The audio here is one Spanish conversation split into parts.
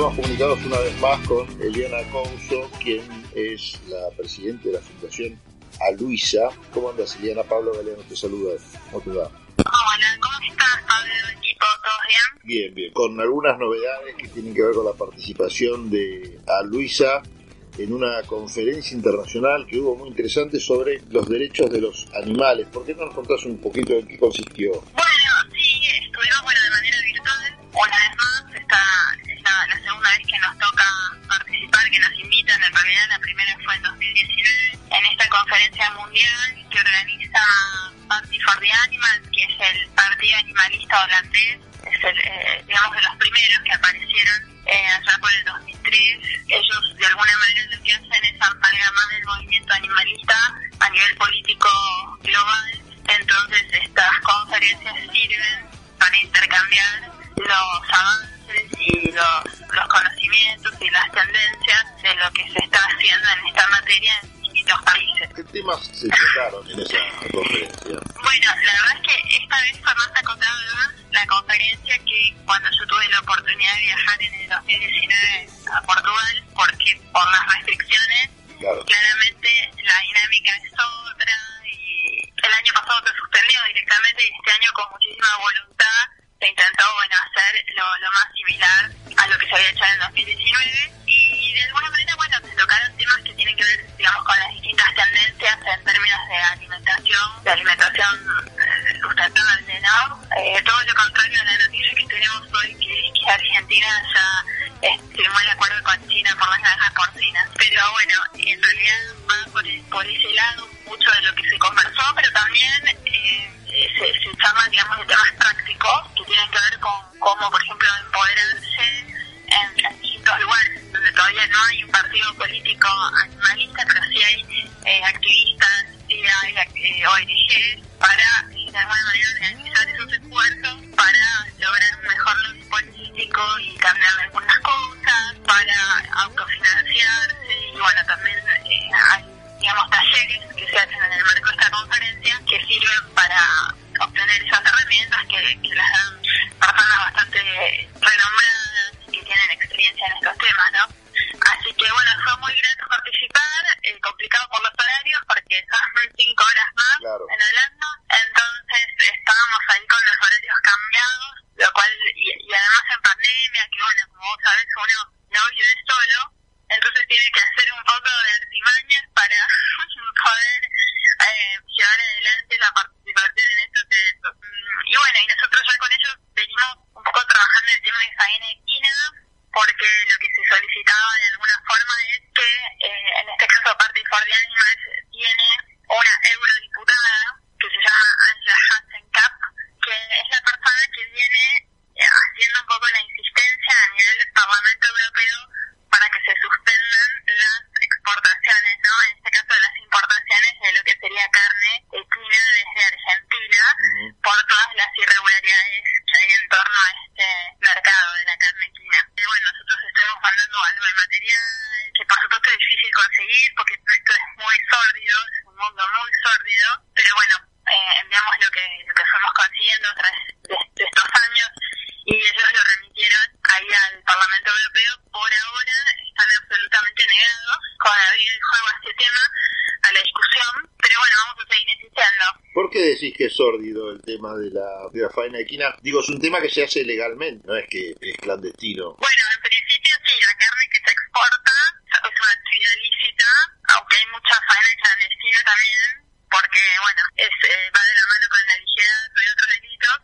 estamos comunicados una vez más con Eliana Couso, quien es la presidenta de la Fundación A Luisa. ¿Cómo andas, Eliana? Pablo Galeano te saluda. ¿Cómo te va? Hola, ¿cómo estás, Pablo? ¿Equipo? ¿Todo bien? Bien, bien. Con algunas novedades que tienen que ver con la participación de A Luisa en una conferencia internacional que hubo muy interesante sobre los derechos de los animales. ¿Por qué no nos contás un poquito en qué consistió? Bueno, sí, estuvimos bueno, trataron en esa conferencia? Bueno, la verdad es que esta vez fue más acotada la conferencia que cuando yo tuve la oportunidad de viajar en el 2019 a Portugal, porque por las restricciones, Claro. claramente la dinámica es otra y el año pasado se suspendió directamente y este año con muchísima voluntad se intentó bueno hacer lo, lo más similar a lo que se había hecho en el 2019 y de alguna manera bueno se tocaron temas que tienen que ver digamos con las distintas tendencias en términos de alimentación de alimentación eh, sustentable no Eh, todo lo contrario a la noticia que tenemos hoy que que Argentina ya para, de alguna manera, organizar esos esfuerzos para lograr un mejor lobby político y cambiar algunas cosas, para autofinanciarse. Y, bueno, también eh, hay digamos, talleres que se hacen en el marco de esta conferencia que sirven para obtener esas herramientas que, que las dan personas bastante renombradas y que tienen experiencia en estos temas, ¿no? Así que, bueno, fue muy grato participar, eh, complicado por los horarios porque son cinco horas más Claro. en Holanda, entonces estábamos ahí con los horarios cambiados, lo cual, y, y además en pandemia, que bueno, como vos sabés, uno no vive solo, entonces tiene que hacer un poco de artimañas para poder eh, llevar adelante la participación en estos eventos. Mm, Y bueno, y nosotros ya con ellos venimos un poco trabajando el tema de faena equina, porque lo que se solicitaba de alguna forma es que, eh, en este caso, Party for the Animals tiene una eurodiputada que se llama Angela Hassenkamp, que es la persona que viene eh, haciendo un poco la insistencia a nivel del Parlamento Europeo para que se suspendan las exportaciones, ¿no? En este caso las importaciones de lo que sería carne equina desde Argentina Ujú. por todas las irregularidades que hay en torno a este mercado de la carne equina. Eh, bueno, nosotros estamos mandando algo de material que por supuesto es difícil conseguir porque todo esto es muy sórdido, es un mundo muy sórdido, pero bueno, eh, enviamos lo que, lo que fuimos consiguiendo a través de, de estos años y ellos lo remitieron ahí al Parlamento Europeo. Por ahora están absolutamente negados con abrir el juego a este tema, a la discusión, pero bueno, vamos a seguir insistiendo. ¿Por qué decís que es sórdido el tema de la, de la faena equina? Digo, es un tema que se hace legalmente, no es que es clandestino. Bueno, en principio sí, la carne que se exporta es una actividad lícita, aunque hay mucha faena clandestina también, porque bueno, es, eh, va de la mano con la ligerado y otros delitos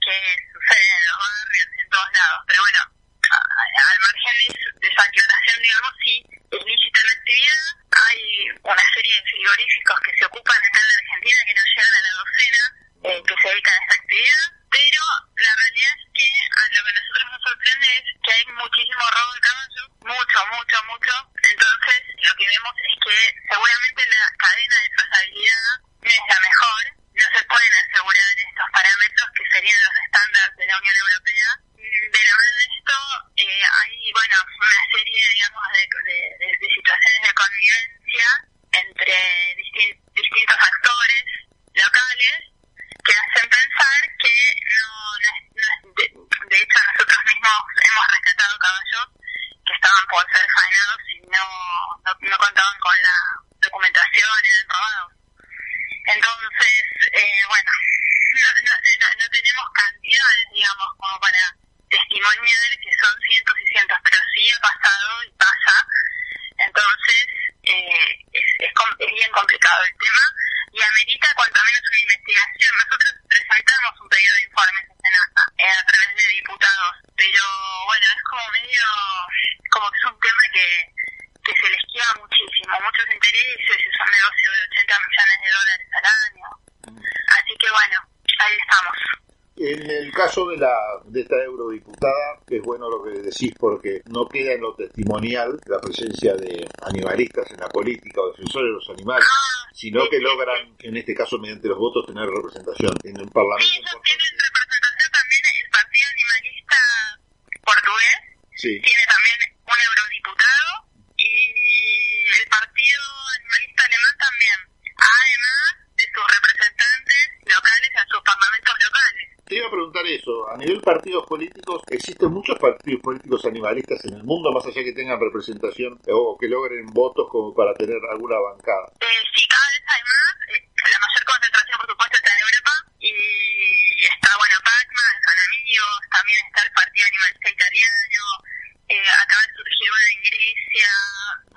que suceden en los barrios, en todos lados. Pero bueno, al margen de, de esa aclaración, digamos, sí, es lícita la actividad. Hay una serie de frigoríficos que se ocupan acá en la Argentina que no llegan a la docena eh, que se dedican En el caso de, la, de esta eurodiputada, es bueno lo que decís porque no queda en lo testimonial la presencia de animalistas en la política o defensores de los animales, ah, sino que logran, en este caso mediante los votos, tener representación en un parlamento. Sí, tienen representación también el Partido Animalista Portugués. Sí. nivel partidos políticos, existen muchos partidos políticos animalistas en el mundo, más allá que tengan representación o que logren votos como para tener alguna bancada. Eh, sí, cada vez hay más. Eh, la mayor concentración, por supuesto, está en Europa. Y está, bueno, Pacma, San Amigos, también está el Partido Animalista Italiano. Eh, acaba de surgir uno en Grecia.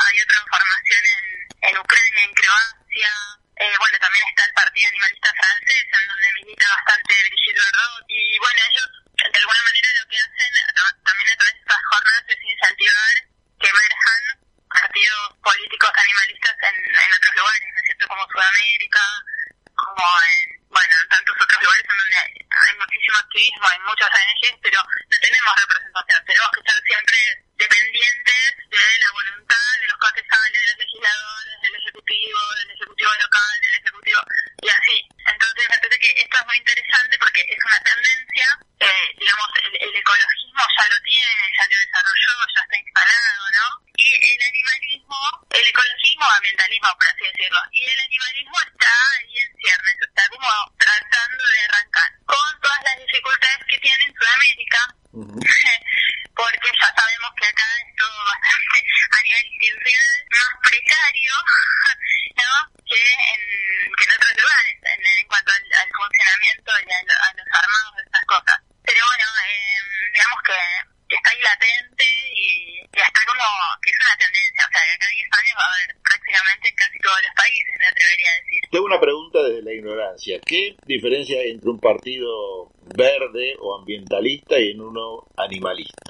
Hay otra en formación en, en Ucrania, en Croacia. Eh, bueno, también está el Partido Animalista Francés, en donde milita bastante Brigitte Bardot. Y bueno, ellos de alguna manera lo que hacen también a través de estas jornadas es incentivar que emerjan partidos políticos animalistas en, otros lugares, ¿no es cierto? Como Sudamérica, como en, bueno, en tantos otros lugares en donde hay muchísimo activismo, hay muchas ONGs, pero no tenemos representación. Tenemos que estar siempre dependientes de la voluntad ignorancia. ¿Qué diferencia entre un partido verde o ambientalista y en uno animalista?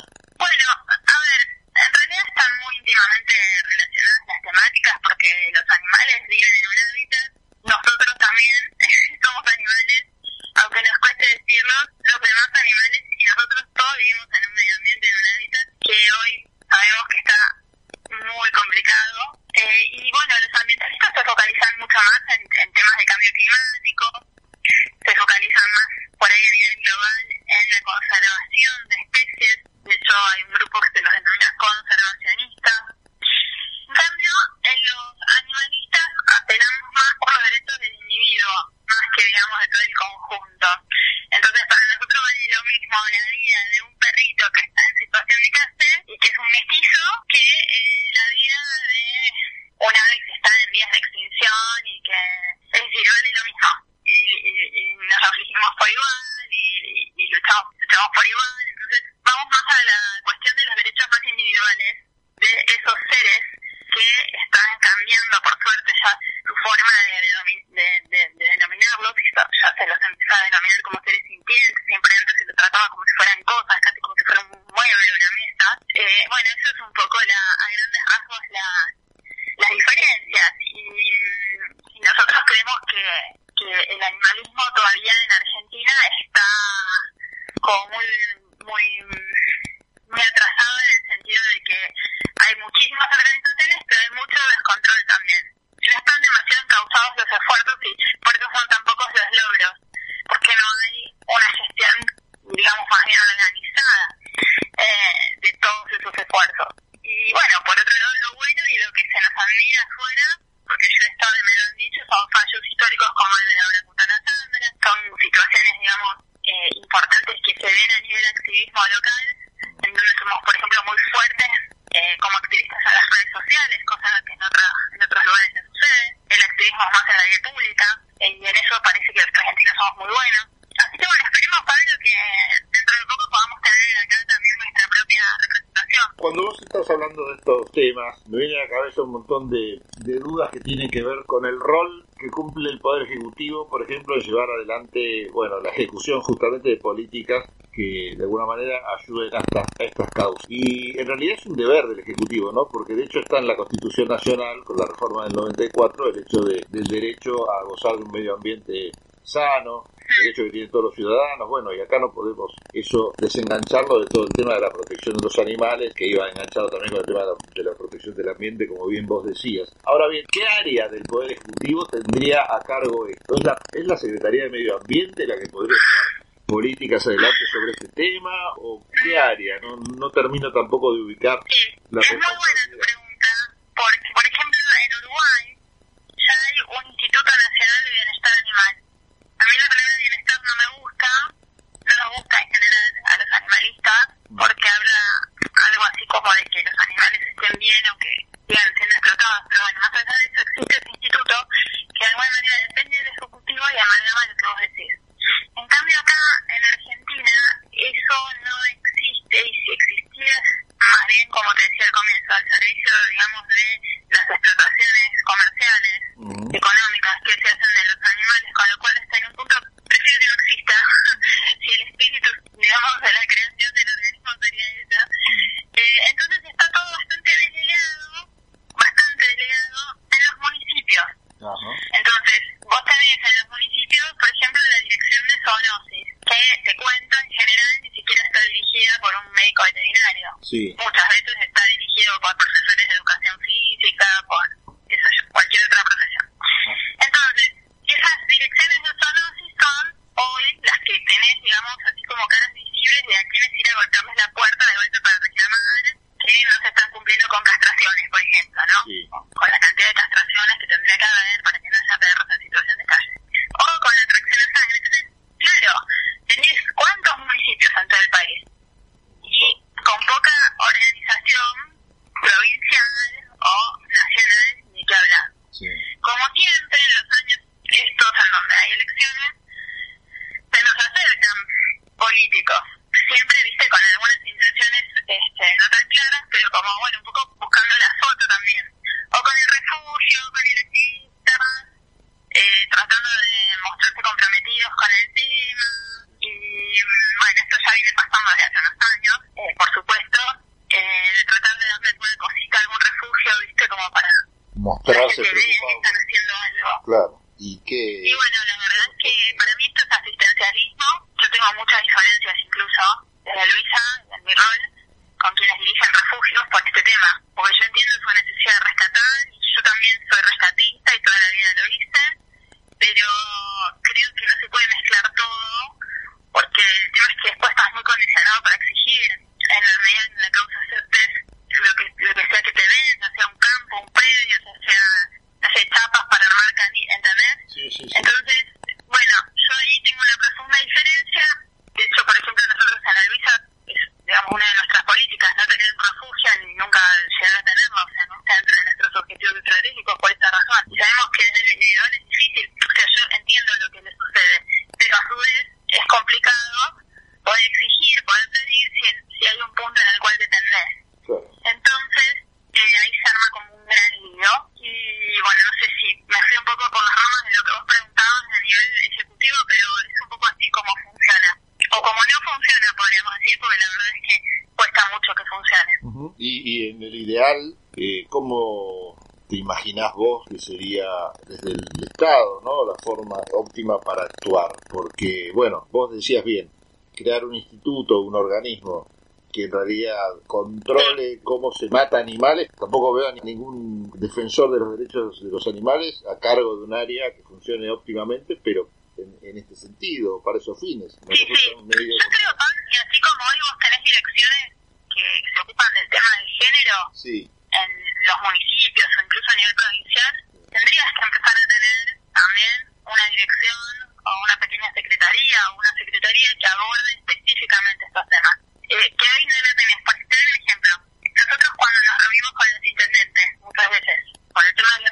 muy buena. Así que bueno, esperemos, Pablo, que dentro de poco podamos tener acá también nuestra propia representación. Cuando vos estás hablando de estos temas, me viene a la cabeza un montón de, de dudas que tienen que ver con el rol que cumple el Poder Ejecutivo, por ejemplo, en llevar adelante, bueno, la ejecución justamente de políticas que de alguna manera ayuden hasta a estas causas. Y en realidad es un deber del Ejecutivo, ¿no? Porque de hecho está en la Constitución Nacional, con la reforma del 94, el hecho de, del derecho a gozar de un medio ambiente sano, derecho que tienen todos los ciudadanos, bueno, y acá no podemos eso desengancharlo de todo el tema de la protección de los animales, que iba enganchado también con el tema de la, protección del ambiente, como bien vos decías. Ahora bien, ¿qué área del Poder Ejecutivo tendría a cargo esto? ¿Es la, es la Secretaría de Medio Ambiente la que podría tomar políticas adelante sobre este tema o qué área? No, no termino tampoco de ubicar la muy buena tu pregunta, porque por ejemplo en Uruguay ya hay un Instituto Nacional de Bienestar Animal. A mí la palabra bienestar no me gusta, no nos gusta en general a los animalistas, mm. porque habla algo así como de que los animales estén aunque sigan siendo explotados, pero bueno, más allá de eso existe ese instituto que de alguna manera depende del Ejecutivo y amalgama en el ideal, eh, ¿cómo te imaginás vos que sería desde el Estado, ¿no? La forma óptima para actuar. Porque, bueno, vos decías bien, crear un instituto, un organismo que en realidad controle cómo se mata animales. Tampoco veo a ningún defensor de los derechos de los animales a cargo de un área que funcione óptimamente, pero en, en este sentido, para esos fines. Sí, sí. Yo creo, Pablo, que así como hoy vos tenés direcciones que se ocupan del tema del género sí. en los municipios o incluso a nivel provincial, tendrías que empezar a tener también una dirección o una pequeña secretaría o una secretaría que aborde específicamente estos temas. Eh, que hoy no lo tenés. Por te doy un ejemplo. Nosotros cuando nos reunimos con los intendentes, muchas veces, por el tema la de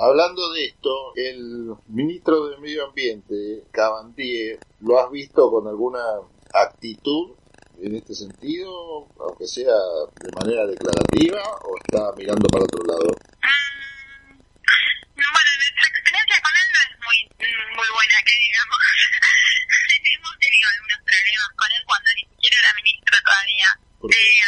Hablando de esto, el ministro de Medio Ambiente, Cabandier, ¿lo has visto con alguna actitud en este sentido, aunque sea de manera declarativa, o está mirando para otro lado? Mm, bueno, nuestra experiencia con él no es muy, muy buena, que digamos. Hemos tenido algunos problemas con él cuando ni siquiera era ministro todavía. Eh,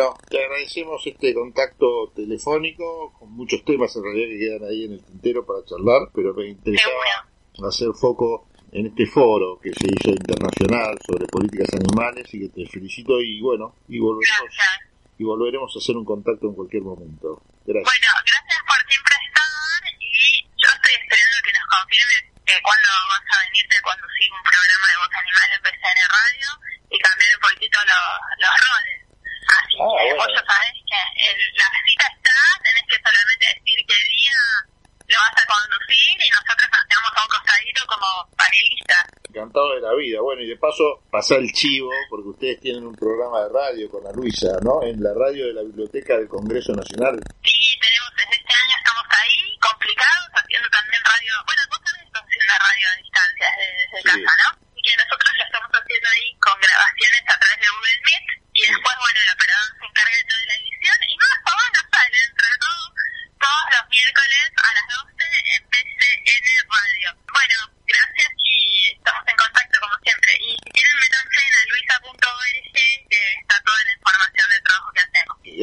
Bueno, te agradecemos este contacto telefónico con muchos temas en realidad que quedan ahí en el tintero para charlar, pero me interesaba hacer foco en este foro que se hizo internacional sobre políticas animales y que te felicito y bueno, y volveremos, y volveremos a hacer un contacto en cualquier momento. Gracias. Bueno, gracias por siempre estar y yo estoy esperando que nos confirmes eh, cuándo vas a venirte a conducir un programa de voz animal en PCN Radio y cambiar un poquito los roles. la vida. Bueno, y de paso, pasa el chivo, porque ustedes tienen un programa de radio con la Luisa, ¿no? En la radio de la Biblioteca del Congreso Nacional.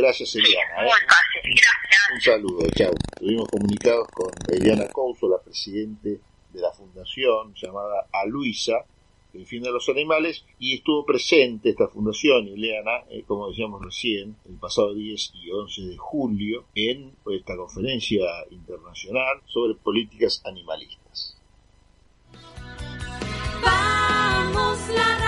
gracias, Eliana. ¿eh? Muy gracias. Un saludo, chao. Estuvimos comunicados con Eliana Couso, la presidente de la fundación llamada Aluisa, el fin de los animales, y estuvo presente esta fundación, Ileana, eh, como decíamos recién, el pasado 10 y 11 de julio, en esta conferencia internacional sobre políticas animalistas. Vamos, la